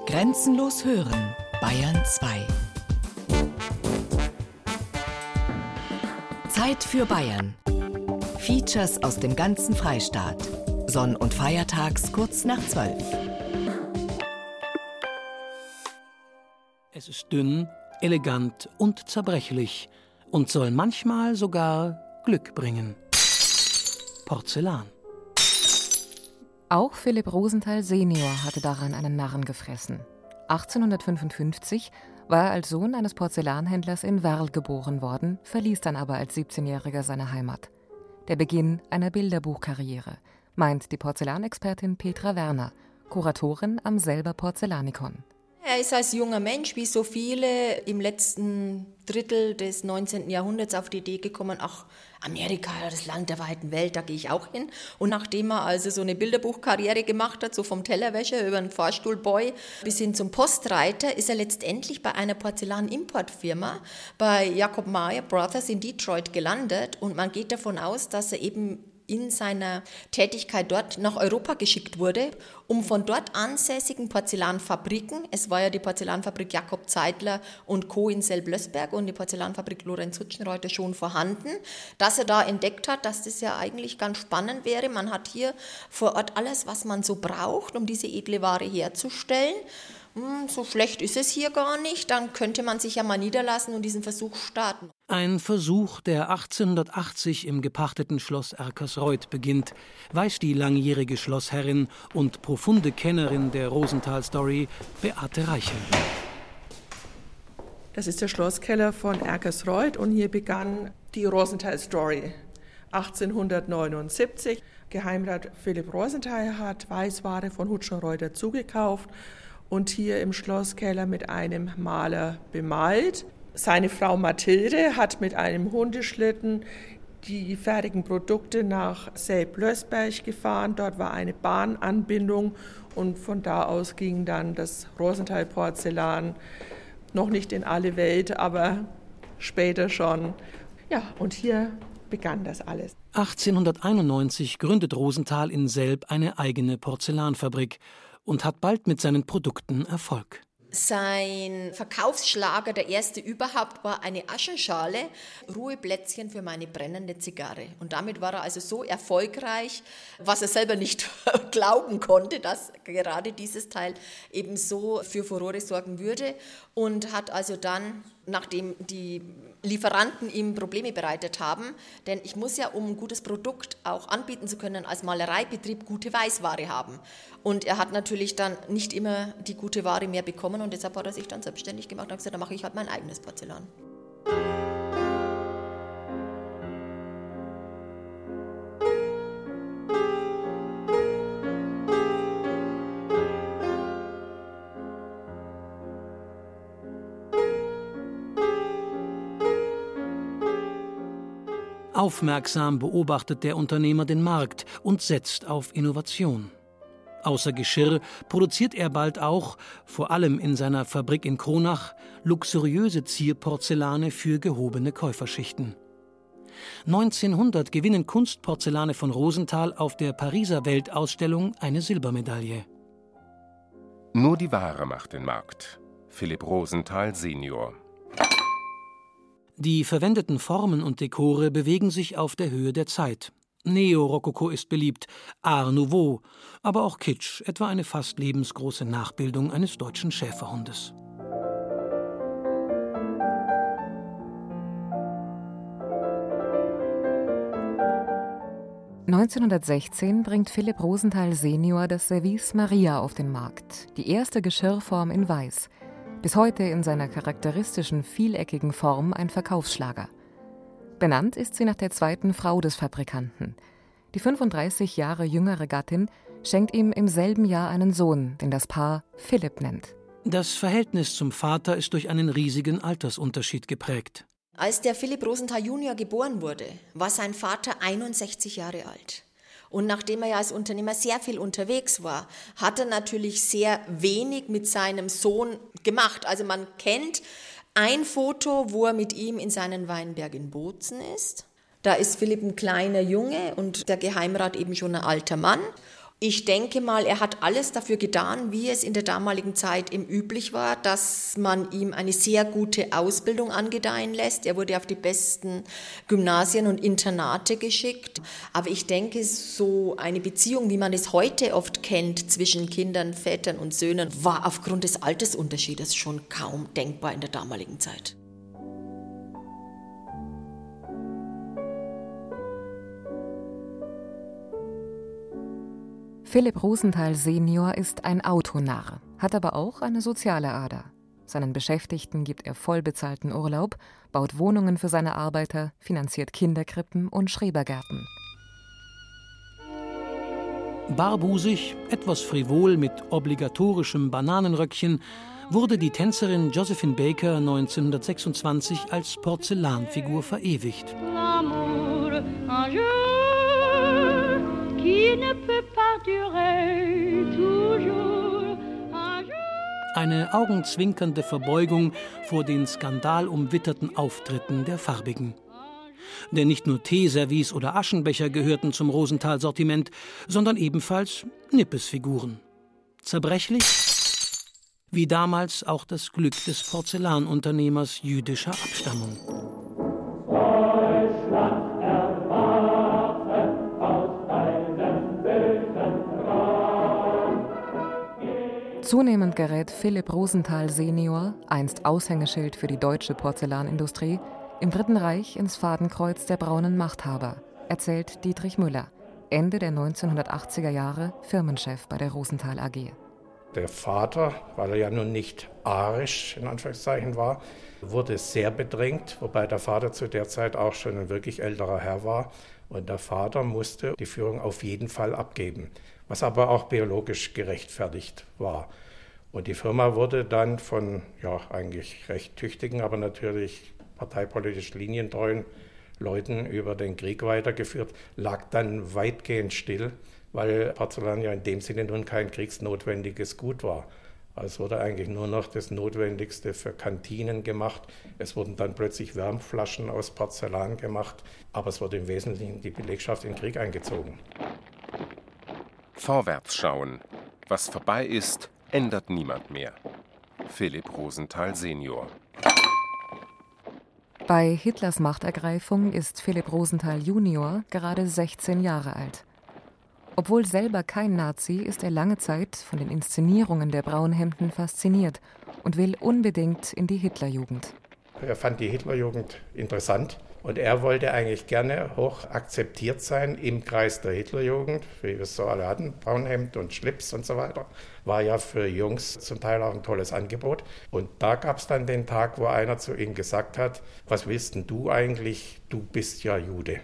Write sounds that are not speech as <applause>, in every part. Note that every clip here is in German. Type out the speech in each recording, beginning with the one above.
Grenzenlos hören, Bayern 2. Zeit für Bayern. Features aus dem ganzen Freistaat. Sonn- und Feiertags kurz nach 12. Es ist dünn, elegant und zerbrechlich und soll manchmal sogar Glück bringen. Porzellan. Auch Philipp Rosenthal senior hatte daran einen Narren gefressen. 1855 war er als Sohn eines Porzellanhändlers in Werl geboren worden, verließ dann aber als 17-Jähriger seine Heimat. Der Beginn einer Bilderbuchkarriere, meint die Porzellanexpertin Petra Werner, Kuratorin am selber Porzellanikon. Er ist als junger Mensch, wie so viele, im letzten Drittel des 19. Jahrhunderts auf die Idee gekommen, ach, Amerika, das Land der weiten Welt, da gehe ich auch hin. Und nachdem er also so eine Bilderbuchkarriere gemacht hat, so vom Tellerwäscher über einen Fahrstuhlboy bis hin zum Postreiter, ist er letztendlich bei einer Porzellanimportfirma, bei Jacob Meyer Brothers in Detroit gelandet. Und man geht davon aus, dass er eben in seiner Tätigkeit dort nach Europa geschickt wurde, um von dort ansässigen Porzellanfabriken, es war ja die Porzellanfabrik Jakob Zeidler und Co. in Selblösberg und die Porzellanfabrik Lorenz Hutschenreuter schon vorhanden, dass er da entdeckt hat, dass das ja eigentlich ganz spannend wäre. Man hat hier vor Ort alles, was man so braucht, um diese edle Ware herzustellen. Hm, so schlecht ist es hier gar nicht, dann könnte man sich ja mal niederlassen und diesen Versuch starten. Ein Versuch, der 1880 im gepachteten Schloss Erkersreuth beginnt, weiß die langjährige Schlossherrin und profunde Kennerin der Rosenthal-Story Beate Reichel. Das ist der Schlosskeller von Erkersreuth und hier begann die Rosenthal-Story. 1879. Geheimrat Philipp Rosenthal hat Weißware von Hutschenreuter zugekauft und hier im Schlosskeller mit einem Maler bemalt. Seine Frau Mathilde hat mit einem Hundeschlitten die fertigen Produkte nach Selb-Lösberg gefahren. Dort war eine Bahnanbindung und von da aus ging dann das Rosenthal-Porzellan noch nicht in alle Welt, aber später schon. Ja, und hier begann das alles. 1891 gründet Rosenthal in Selb eine eigene Porzellanfabrik und hat bald mit seinen Produkten Erfolg. Sein Verkaufsschlager, der erste überhaupt, war eine Aschenschale, Ruheplätzchen für meine brennende Zigarre. Und damit war er also so erfolgreich, was er selber nicht <laughs> glauben konnte, dass gerade dieses Teil eben so für Furore sorgen würde. Und hat also dann, nachdem die Lieferanten ihm Probleme bereitet haben, denn ich muss ja, um ein gutes Produkt auch anbieten zu können, als Malereibetrieb gute Weißware haben. Und er hat natürlich dann nicht immer die gute Ware mehr bekommen und deshalb hat er sich dann selbstständig gemacht und gesagt, dann mache ich halt mein eigenes Porzellan. Aufmerksam beobachtet der Unternehmer den Markt und setzt auf Innovation. Außer Geschirr produziert er bald auch, vor allem in seiner Fabrik in Kronach, luxuriöse Zierporzellane für gehobene Käuferschichten. 1900 gewinnen Kunstporzellane von Rosenthal auf der Pariser Weltausstellung eine Silbermedaille. Nur die Ware macht den Markt. Philipp Rosenthal Senior. Die verwendeten Formen und Dekore bewegen sich auf der Höhe der Zeit. Neo-Rokoko ist beliebt, Art Nouveau, aber auch Kitsch, etwa eine fast lebensgroße Nachbildung eines deutschen Schäferhundes. (1916) bringt Philipp Rosenthal senior das Service Maria auf den Markt, die erste Geschirrform in Weiß – bis heute in seiner charakteristischen vieleckigen Form ein Verkaufsschlager. Benannt ist sie nach der zweiten Frau des Fabrikanten. Die 35 Jahre jüngere Gattin schenkt ihm im selben Jahr einen Sohn, den das Paar Philipp nennt. Das Verhältnis zum Vater ist durch einen riesigen Altersunterschied geprägt. Als der Philipp Rosenthal Junior geboren wurde, war sein Vater 61 Jahre alt. Und nachdem er ja als Unternehmer sehr viel unterwegs war, hat er natürlich sehr wenig mit seinem Sohn gemacht. Also man kennt ein Foto, wo er mit ihm in seinen Weinberg in Bozen ist. Da ist Philipp ein kleiner Junge und der Geheimrat eben schon ein alter Mann. Ich denke mal, er hat alles dafür getan, wie es in der damaligen Zeit eben üblich war, dass man ihm eine sehr gute Ausbildung angedeihen lässt. Er wurde auf die besten Gymnasien und Internate geschickt. Aber ich denke, so eine Beziehung, wie man es heute oft kennt zwischen Kindern, Vätern und Söhnen, war aufgrund des Altersunterschiedes schon kaum denkbar in der damaligen Zeit. Philipp Rosenthal Senior ist ein Autonarr, hat aber auch eine soziale Ader. Seinen Beschäftigten gibt er vollbezahlten Urlaub, baut Wohnungen für seine Arbeiter, finanziert Kinderkrippen und Schrebergärten. Barbusig, etwas frivol mit obligatorischem Bananenröckchen, wurde die Tänzerin Josephine Baker 1926 als Porzellanfigur verewigt. L'amour, eine augenzwinkernde Verbeugung vor den skandalumwitterten Auftritten der Farbigen. Denn nicht nur Teeservice oder Aschenbecher gehörten zum Rosenthal-Sortiment, sondern ebenfalls Nippesfiguren. Zerbrechlich, wie damals auch das Glück des Porzellanunternehmers jüdischer Abstammung. Zunehmend gerät Philipp Rosenthal senior, einst Aushängeschild für die deutsche Porzellanindustrie, im Dritten Reich ins Fadenkreuz der braunen Machthaber, erzählt Dietrich Müller, Ende der 1980er Jahre Firmenchef bei der Rosenthal AG. Der Vater, weil er ja nun nicht arisch in Anführungszeichen war, wurde sehr bedrängt, wobei der Vater zu der Zeit auch schon ein wirklich älterer Herr war. Und der Vater musste die Führung auf jeden Fall abgeben, was aber auch biologisch gerechtfertigt war. Und die Firma wurde dann von ja, eigentlich recht tüchtigen, aber natürlich parteipolitisch linientreuen Leuten über den Krieg weitergeführt, lag dann weitgehend still, weil Porzellan ja in dem Sinne nun kein kriegsnotwendiges Gut war. Also es wurde eigentlich nur noch das Notwendigste für Kantinen gemacht. Es wurden dann plötzlich Wärmflaschen aus Porzellan gemacht, aber es wurde im Wesentlichen die Belegschaft in den Krieg eingezogen. Vorwärts schauen. Was vorbei ist, ändert niemand mehr. Philipp Rosenthal Senior. Bei Hitlers Machtergreifung ist Philipp Rosenthal Junior gerade 16 Jahre alt. Obwohl selber kein Nazi, ist er lange Zeit von den Inszenierungen der Braunhemden fasziniert und will unbedingt in die Hitlerjugend. Er fand die Hitlerjugend interessant und er wollte eigentlich gerne hoch akzeptiert sein im Kreis der Hitlerjugend, wie wir es so alle hatten, Braunhemd und Schlips und so weiter. War ja für Jungs zum Teil auch ein tolles Angebot. Und da gab es dann den Tag, wo einer zu ihm gesagt hat, was willst denn du eigentlich? Du bist ja Jude.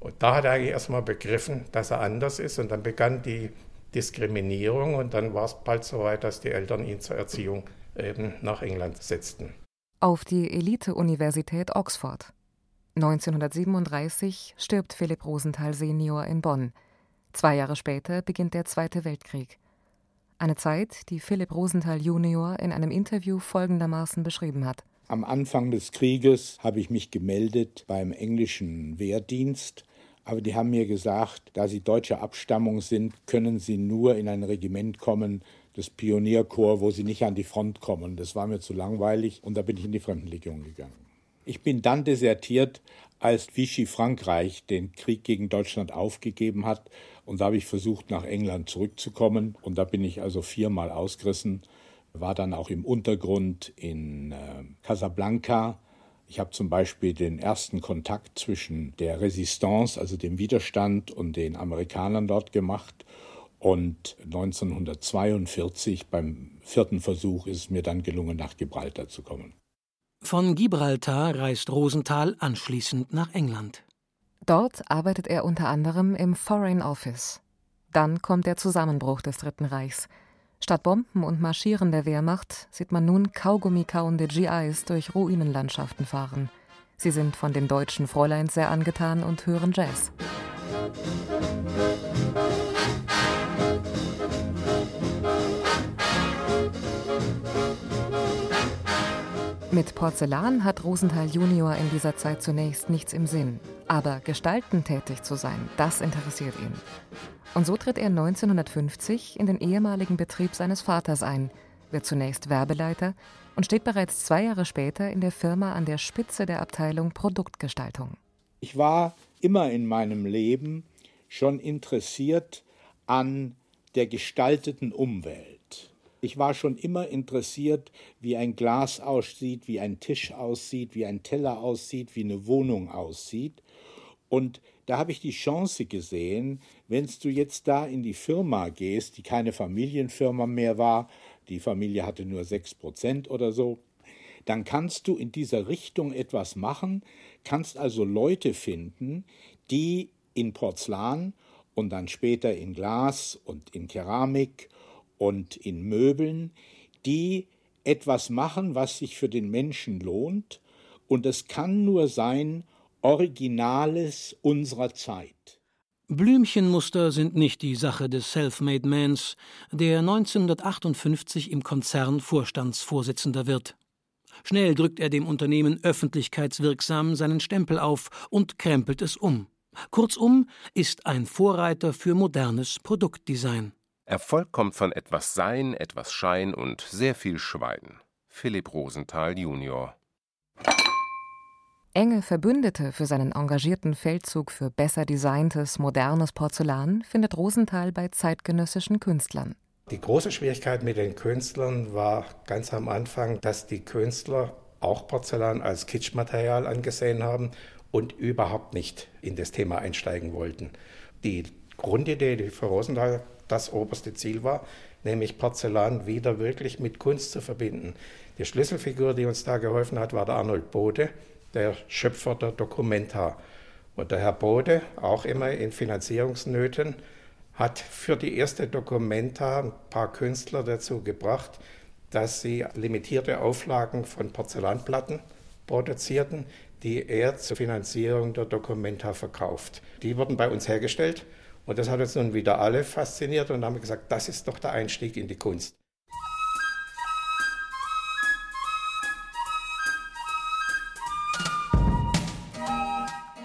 Und da hat er eigentlich erstmal begriffen, dass er anders ist. Und dann begann die Diskriminierung und dann war es bald so weit, dass die Eltern ihn zur Erziehung eben nach England setzten. Auf die Elite-Universität Oxford. 1937 stirbt Philipp Rosenthal senior in Bonn. Zwei Jahre später beginnt der Zweite Weltkrieg. Eine Zeit, die Philipp Rosenthal junior in einem Interview folgendermaßen beschrieben hat. Am Anfang des Krieges habe ich mich gemeldet beim englischen Wehrdienst, aber die haben mir gesagt, da sie deutscher Abstammung sind, können sie nur in ein Regiment kommen, das Pionierkorps, wo sie nicht an die Front kommen. Das war mir zu langweilig und da bin ich in die Fremdenlegion gegangen. Ich bin dann desertiert, als Vichy Frankreich den Krieg gegen Deutschland aufgegeben hat. Und da habe ich versucht, nach England zurückzukommen. Und da bin ich also viermal ausgerissen, war dann auch im Untergrund in äh, Casablanca. Ich habe zum Beispiel den ersten Kontakt zwischen der Resistance, also dem Widerstand, und den Amerikanern dort gemacht. Und 1942 beim vierten Versuch ist es mir dann gelungen, nach Gibraltar zu kommen. Von Gibraltar reist Rosenthal anschließend nach England. Dort arbeitet er unter anderem im Foreign Office. Dann kommt der Zusammenbruch des Dritten Reichs. Statt Bomben und Marschieren der Wehrmacht sieht man nun Kaugummi-kauende GIs durch Ruinenlandschaften fahren. Sie sind von den deutschen Fräuleins sehr angetan und hören Jazz. Mit Porzellan hat Rosenthal Junior in dieser Zeit zunächst nichts im Sinn. Aber gestalten tätig zu sein, das interessiert ihn. Und so tritt er 1950 in den ehemaligen Betrieb seines Vaters ein, wird zunächst Werbeleiter und steht bereits zwei Jahre später in der Firma an der Spitze der Abteilung Produktgestaltung. Ich war immer in meinem Leben schon interessiert an der gestalteten Umwelt. Ich war schon immer interessiert, wie ein Glas aussieht, wie ein Tisch aussieht, wie ein Teller aussieht, wie eine Wohnung aussieht. Und da habe ich die Chance gesehen, wenn du jetzt da in die Firma gehst, die keine Familienfirma mehr war, die Familie hatte nur sechs Prozent oder so, dann kannst du in dieser Richtung etwas machen, kannst also Leute finden, die in Porzellan und dann später in Glas und in Keramik und in Möbeln, die etwas machen, was sich für den Menschen lohnt, und es kann nur sein Originales unserer Zeit. Blümchenmuster sind nicht die Sache des Self-Made Mans, der 1958 im Konzern Vorstandsvorsitzender wird. Schnell drückt er dem Unternehmen öffentlichkeitswirksam seinen Stempel auf und krempelt es um. Kurzum ist ein Vorreiter für modernes Produktdesign. Erfolg kommt von etwas Sein, etwas Schein und sehr viel Schwein. Philipp Rosenthal Junior. Enge Verbündete für seinen engagierten Feldzug für besser designtes, modernes Porzellan findet Rosenthal bei zeitgenössischen Künstlern. Die große Schwierigkeit mit den Künstlern war ganz am Anfang, dass die Künstler auch Porzellan als Kitschmaterial angesehen haben und überhaupt nicht in das Thema einsteigen wollten. Die Grundidee, die für Rosenthal das oberste Ziel war, nämlich Porzellan wieder wirklich mit Kunst zu verbinden. Die Schlüsselfigur, die uns da geholfen hat, war der Arnold Bode, der Schöpfer der Documenta. Und der Herr Bode, auch immer in Finanzierungsnöten, hat für die erste Documenta ein paar Künstler dazu gebracht, dass sie limitierte Auflagen von Porzellanplatten produzierten, die er zur Finanzierung der Documenta verkauft. Die wurden bei uns hergestellt und das hat uns nun wieder alle fasziniert und haben gesagt, das ist doch der Einstieg in die Kunst.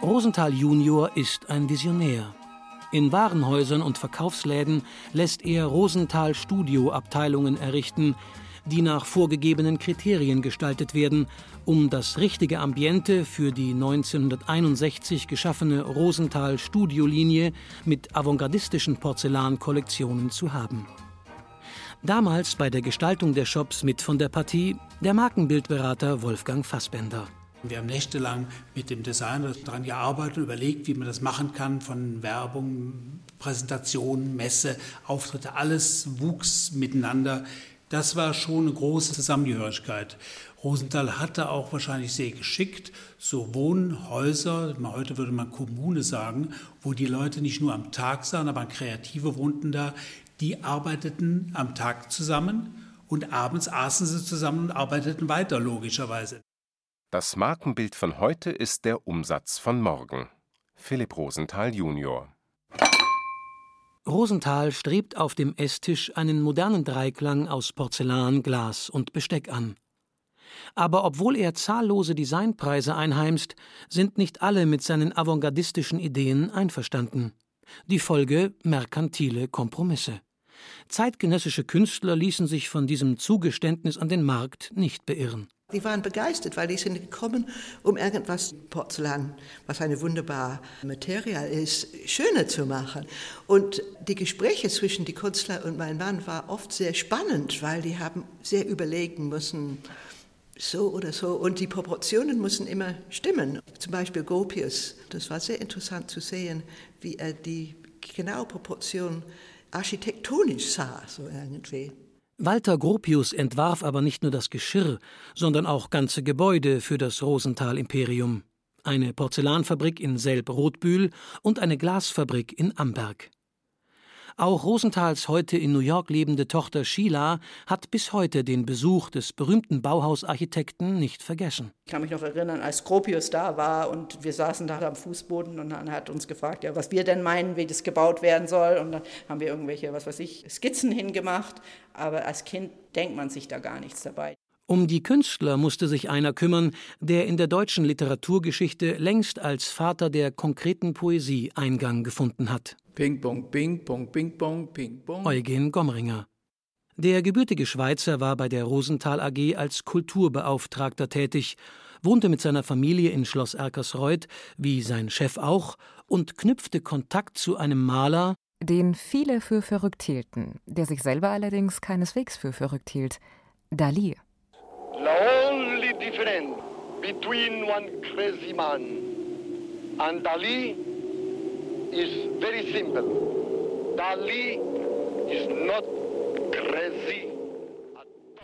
Rosenthal Junior ist ein Visionär. In Warenhäusern und Verkaufsläden lässt er Rosenthal Studioabteilungen errichten, die nach vorgegebenen Kriterien gestaltet werden, um das richtige Ambiente für die 1961 geschaffene Rosenthal Studiolinie mit avantgardistischen Porzellankollektionen zu haben. Damals bei der Gestaltung der Shops mit von der Partie der Markenbildberater Wolfgang Fassbender. Wir haben nächtelang mit dem Designer daran gearbeitet und überlegt, wie man das machen kann, von Werbung, Präsentation, Messe, Auftritte, alles wuchs miteinander. Das war schon eine große Zusammengehörigkeit. Rosenthal hatte auch wahrscheinlich sehr geschickt so Wohnhäuser, heute würde man Kommune sagen, wo die Leute nicht nur am Tag sahen, aber Kreative wohnten da, die arbeiteten am Tag zusammen und abends aßen sie zusammen und arbeiteten weiter, logischerweise. Das Markenbild von heute ist der Umsatz von morgen. Philipp Rosenthal Junior. Rosenthal strebt auf dem Esstisch einen modernen Dreiklang aus Porzellan, Glas und Besteck an. Aber obwohl er zahllose Designpreise einheimst, sind nicht alle mit seinen avantgardistischen Ideen einverstanden. Die Folge merkantile Kompromisse. Zeitgenössische Künstler ließen sich von diesem Zugeständnis an den Markt nicht beirren. Die waren begeistert, weil die sind gekommen, um irgendwas Porzellan, was eine wunderbare Material ist, schöner zu machen. Und die Gespräche zwischen die Künstler und meinem Mann waren oft sehr spannend, weil die haben sehr überlegen müssen, so oder so. Und die Proportionen müssen immer stimmen. Zum Beispiel Gropius. Das war sehr interessant zu sehen, wie er die genaue Proportion architektonisch sah, so irgendwie. Walter Gropius entwarf aber nicht nur das Geschirr, sondern auch ganze Gebäude für das Rosenthal-Imperium. Eine Porzellanfabrik in Selb-Rotbühl und eine Glasfabrik in Amberg. Auch Rosenthals heute in New York lebende Tochter Sheila hat bis heute den Besuch des berühmten Bauhausarchitekten nicht vergessen. Ich kann mich noch erinnern, als Gropius da war und wir saßen da am Fußboden und dann hat uns gefragt, ja, was wir denn meinen, wie das gebaut werden soll. Und dann haben wir irgendwelche, was weiß ich, Skizzen hingemacht. Aber als Kind denkt man sich da gar nichts dabei. Um die Künstler musste sich einer kümmern, der in der deutschen Literaturgeschichte längst als Vater der konkreten Poesie Eingang gefunden hat. Ping-Pong, Ping-Pong, Ping-Pong, Ping-Pong. Eugen Gomringer. Der gebürtige Schweizer war bei der Rosenthal AG als Kulturbeauftragter tätig, wohnte mit seiner Familie in Schloss Erkersreuth, wie sein Chef auch, und knüpfte Kontakt zu einem Maler, den viele für verrückt hielten, der sich selber allerdings keineswegs für verrückt hielt, Dali. The only difference between one crazy man and Dali is very simple. Dali is not crazy.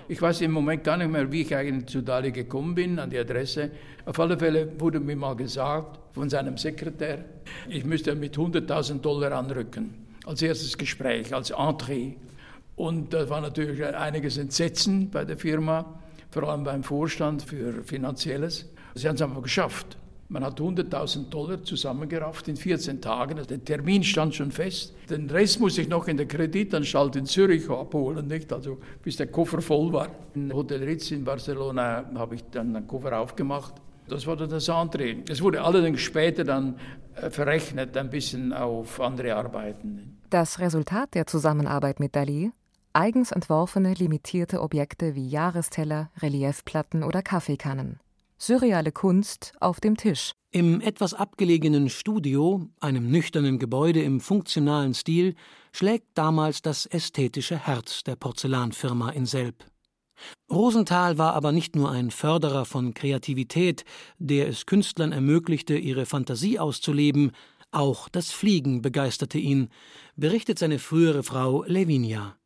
Ich weiß im Moment gar nicht mehr, wie ich eigentlich zu Dali gekommen bin, an die Adresse. Auf alle Fälle wurde mir mal gesagt von seinem Sekretär, ich müsste mit 100.000 Dollar anrücken. Als erstes Gespräch, als Entree. Und da war natürlich einiges Entsetzen bei der Firma, vor allem beim Vorstand für Finanzielles. Sie haben es einfach geschafft. Man hat 100.000 Dollar zusammengerafft in 14 Tagen. Der Termin stand schon fest. Den Rest muss ich noch in der Kreditanstalt in Zürich abholen, nicht? Also bis der Koffer voll war. In Hotel Ritz in Barcelona habe ich dann den Koffer aufgemacht. Das war dann das Antreten. Es wurde allerdings später dann äh, verrechnet, ein bisschen auf andere Arbeiten. Das Resultat der Zusammenarbeit mit Dali? Eigens entworfene limitierte Objekte wie Jahresteller, Reliefplatten oder Kaffeekannen. Surreale Kunst auf dem Tisch. Im etwas abgelegenen Studio, einem nüchternen Gebäude im funktionalen Stil, schlägt damals das ästhetische Herz der Porzellanfirma in Selb. Rosenthal war aber nicht nur ein Förderer von Kreativität, der es Künstlern ermöglichte, ihre Fantasie auszuleben, auch das Fliegen begeisterte ihn, berichtet seine frühere Frau Lavinia.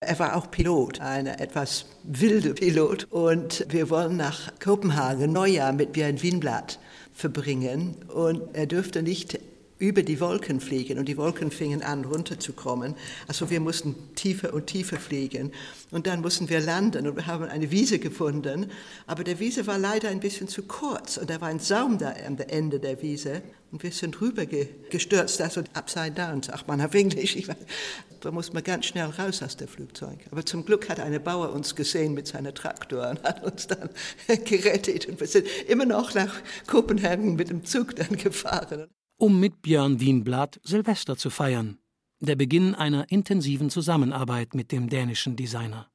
Er war auch Pilot, ein etwas wilder Pilot. Und wir wollen nach Kopenhagen Neujahr mit Björn Wienblatt verbringen. Und er dürfte nicht über die Wolken fliegen und die Wolken fingen an runterzukommen. Also wir mussten tiefer und tiefer fliegen und dann mussten wir landen und wir haben eine Wiese gefunden, aber der Wiese war leider ein bisschen zu kurz und da war ein Saum da am Ende der Wiese und wir sind rübergestürzt, also upside down, sagt man auf Englisch. Da muss man ganz schnell raus aus dem Flugzeug. Aber zum Glück hat eine Bauer uns gesehen mit seiner Traktor und hat uns dann <laughs> gerettet und wir sind immer noch nach Kopenhagen mit dem Zug dann gefahren um mit Björn Wienblad Silvester zu feiern, der Beginn einer intensiven Zusammenarbeit mit dem dänischen Designer.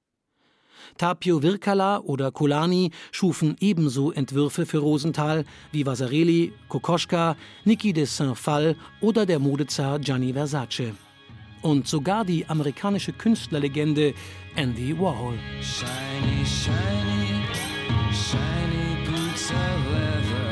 Tapio Virkala oder Kolani schufen ebenso Entwürfe für Rosenthal wie Vasarely, Kokoschka, Niki de Saint-Phal oder der Modezar Gianni Versace. Und sogar die amerikanische Künstlerlegende Andy Warhol. Shiny, shiny, shiny boots of leather.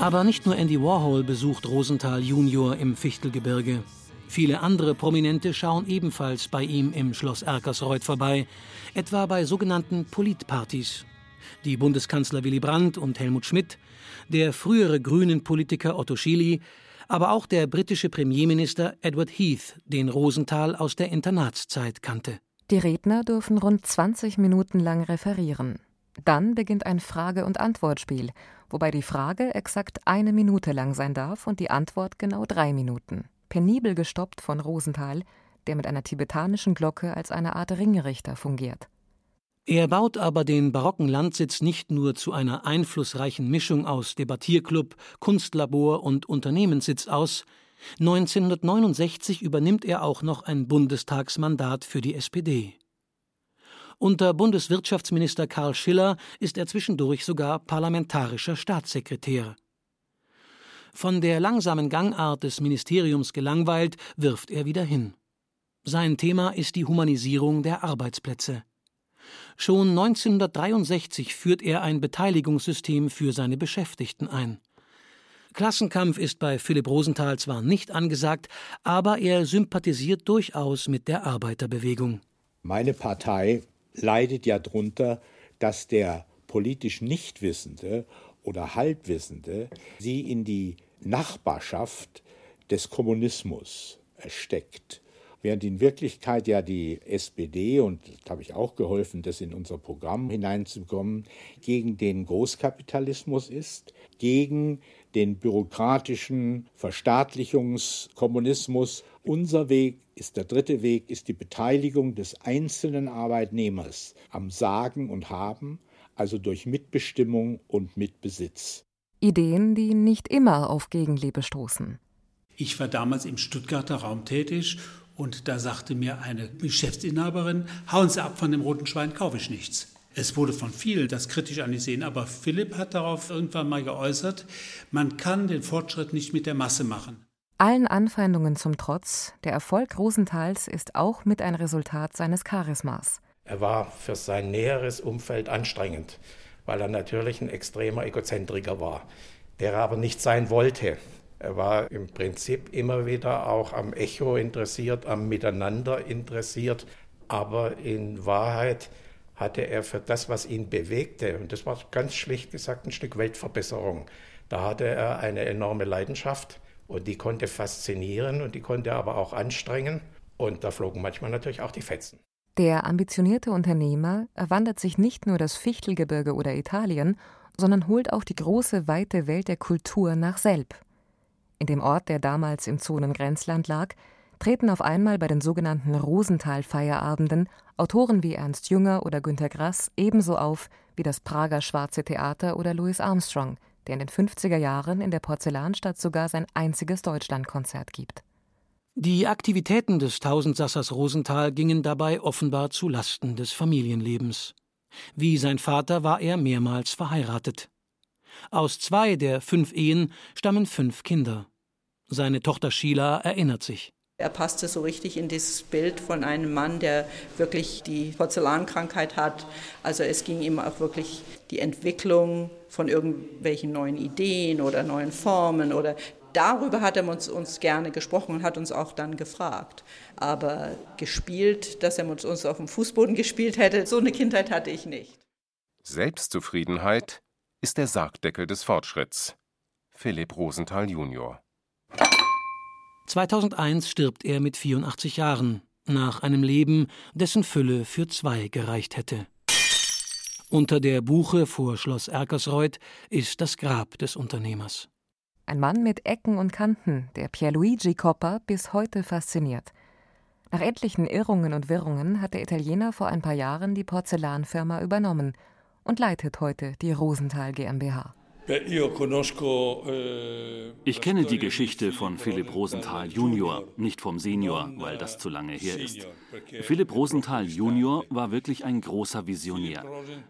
Aber nicht nur Andy Warhol besucht Rosenthal Junior im Fichtelgebirge. Viele andere Prominente schauen ebenfalls bei ihm im Schloss Erkersreuth vorbei, etwa bei sogenannten Politpartys. Die Bundeskanzler Willy Brandt und Helmut Schmidt, der frühere Grünen-Politiker Otto Schily, aber auch der britische Premierminister Edward Heath, den Rosenthal aus der Internatszeit kannte. Die Redner dürfen rund 20 Minuten lang referieren. Dann beginnt ein Frage- und Antwortspiel, wobei die Frage exakt eine Minute lang sein darf und die Antwort genau drei Minuten. Penibel gestoppt von Rosenthal, der mit einer tibetanischen Glocke als eine Art Ringrichter fungiert. Er baut aber den barocken Landsitz nicht nur zu einer einflussreichen Mischung aus Debattierclub, Kunstlabor und Unternehmenssitz aus, 1969 übernimmt er auch noch ein Bundestagsmandat für die SPD. Unter Bundeswirtschaftsminister Karl Schiller ist er zwischendurch sogar parlamentarischer Staatssekretär. Von der langsamen Gangart des Ministeriums gelangweilt, wirft er wieder hin. Sein Thema ist die Humanisierung der Arbeitsplätze. Schon 1963 führt er ein Beteiligungssystem für seine Beschäftigten ein. Klassenkampf ist bei Philipp Rosenthal zwar nicht angesagt, aber er sympathisiert durchaus mit der Arbeiterbewegung. Meine Partei leidet ja darunter, dass der politisch Nichtwissende oder Halbwissende sie in die Nachbarschaft des Kommunismus steckt. Während in Wirklichkeit ja die SPD, und da habe ich auch geholfen, das in unser Programm hineinzukommen, gegen den Großkapitalismus ist, gegen den bürokratischen Verstaatlichungskommunismus. Unser Weg ist der dritte Weg, ist die Beteiligung des einzelnen Arbeitnehmers am Sagen und Haben, also durch Mitbestimmung und Mitbesitz. Ideen, die nicht immer auf Gegenliebe stoßen. Ich war damals im Stuttgarter Raum tätig und da sagte mir eine Geschäftsinhaberin, hauen Sie ab von dem roten Schwein, kaufe ich nichts. Es wurde von vielen das kritisch angesehen, aber Philipp hat darauf irgendwann mal geäußert, man kann den Fortschritt nicht mit der Masse machen. Allen Anfeindungen zum Trotz, der Erfolg Rosenthals ist auch mit ein Resultat seines Charismas. Er war für sein näheres Umfeld anstrengend, weil er natürlich ein extremer Egozentriker war, der aber nicht sein wollte. Er war im Prinzip immer wieder auch am Echo interessiert, am Miteinander interessiert, aber in Wahrheit hatte er für das, was ihn bewegte, und das war ganz schlicht gesagt ein Stück Weltverbesserung, da hatte er eine enorme Leidenschaft und die konnte faszinieren und die konnte aber auch anstrengen und da flogen manchmal natürlich auch die Fetzen. Der ambitionierte Unternehmer erwandert sich nicht nur das Fichtelgebirge oder Italien, sondern holt auch die große, weite Welt der Kultur nach Selb. In dem Ort, der damals im Zonengrenzland lag, treten auf einmal bei den sogenannten Rosenthal-Feierabenden Autoren wie Ernst Jünger oder Günter Grass ebenso auf wie das Prager Schwarze Theater oder Louis Armstrong, der in den 50er Jahren in der Porzellanstadt sogar sein einziges Deutschlandkonzert gibt. Die Aktivitäten des Tausendsassers Rosenthal gingen dabei offenbar zu Lasten des Familienlebens. Wie sein Vater war er mehrmals verheiratet. Aus zwei der fünf Ehen stammen fünf Kinder. Seine Tochter Sheila erinnert sich. Er passte so richtig in dieses Bild von einem Mann, der wirklich die Porzellankrankheit hat. Also es ging ihm auch wirklich die Entwicklung von irgendwelchen neuen Ideen oder neuen Formen oder darüber hat er uns, uns gerne gesprochen und hat uns auch dann gefragt. Aber gespielt, dass er mit uns auf dem Fußboden <laughs> gespielt hätte, so eine Kindheit hatte ich nicht. Selbstzufriedenheit ist der Sargdeckel des Fortschritts. Philipp Rosenthal Jr. 2001 stirbt er mit 84 Jahren, nach einem Leben, dessen Fülle für zwei gereicht hätte. Unter der Buche vor Schloss Erkersreuth ist das Grab des Unternehmers. Ein Mann mit Ecken und Kanten, der Pierluigi Coppa bis heute fasziniert. Nach etlichen Irrungen und Wirrungen hat der Italiener vor ein paar Jahren die Porzellanfirma übernommen und leitet heute die Rosenthal GmbH. Eh, ich kenne die Geschichte von Philipp Rosenthal Junior, nicht vom Senior, weil das zu lange her ist. Philipp Rosenthal Junior war wirklich ein großer Visionär.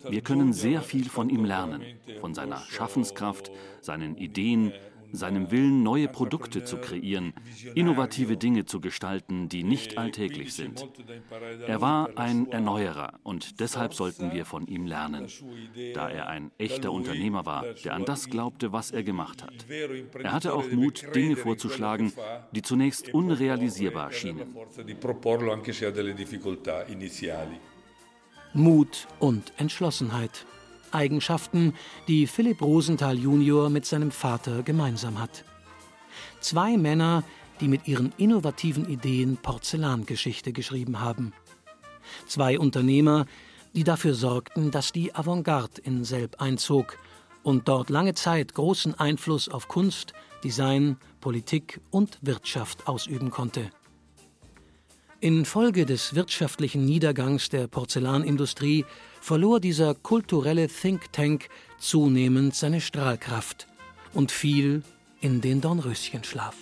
Wir können sehr viel von ihm lernen, von seiner Schaffenskraft, seinen Ideen, seinem Willen, neue Produkte zu kreieren, innovative Dinge zu gestalten, die nicht alltäglich sind. Er war ein Erneuerer und deshalb sollten wir von ihm lernen, da er ein echter Unternehmer war, der an das glaubte, was er gemacht hat. Er hatte auch Mut, Dinge vorzuschlagen, die zunächst unrealisierbar schienen. Mut und Entschlossenheit. Eigenschaften, die Philipp Rosenthal junior mit seinem Vater gemeinsam hat. Zwei Männer, die mit ihren innovativen Ideen Porzellangeschichte geschrieben haben. Zwei Unternehmer, die dafür sorgten, dass die Avantgarde in Selb einzog und dort lange Zeit großen Einfluss auf Kunst, Design, Politik und Wirtschaft ausüben konnte. Infolge des wirtschaftlichen Niedergangs der Porzellanindustrie verlor dieser kulturelle Think Tank zunehmend seine Strahlkraft und fiel in den Dornröschenschlaf.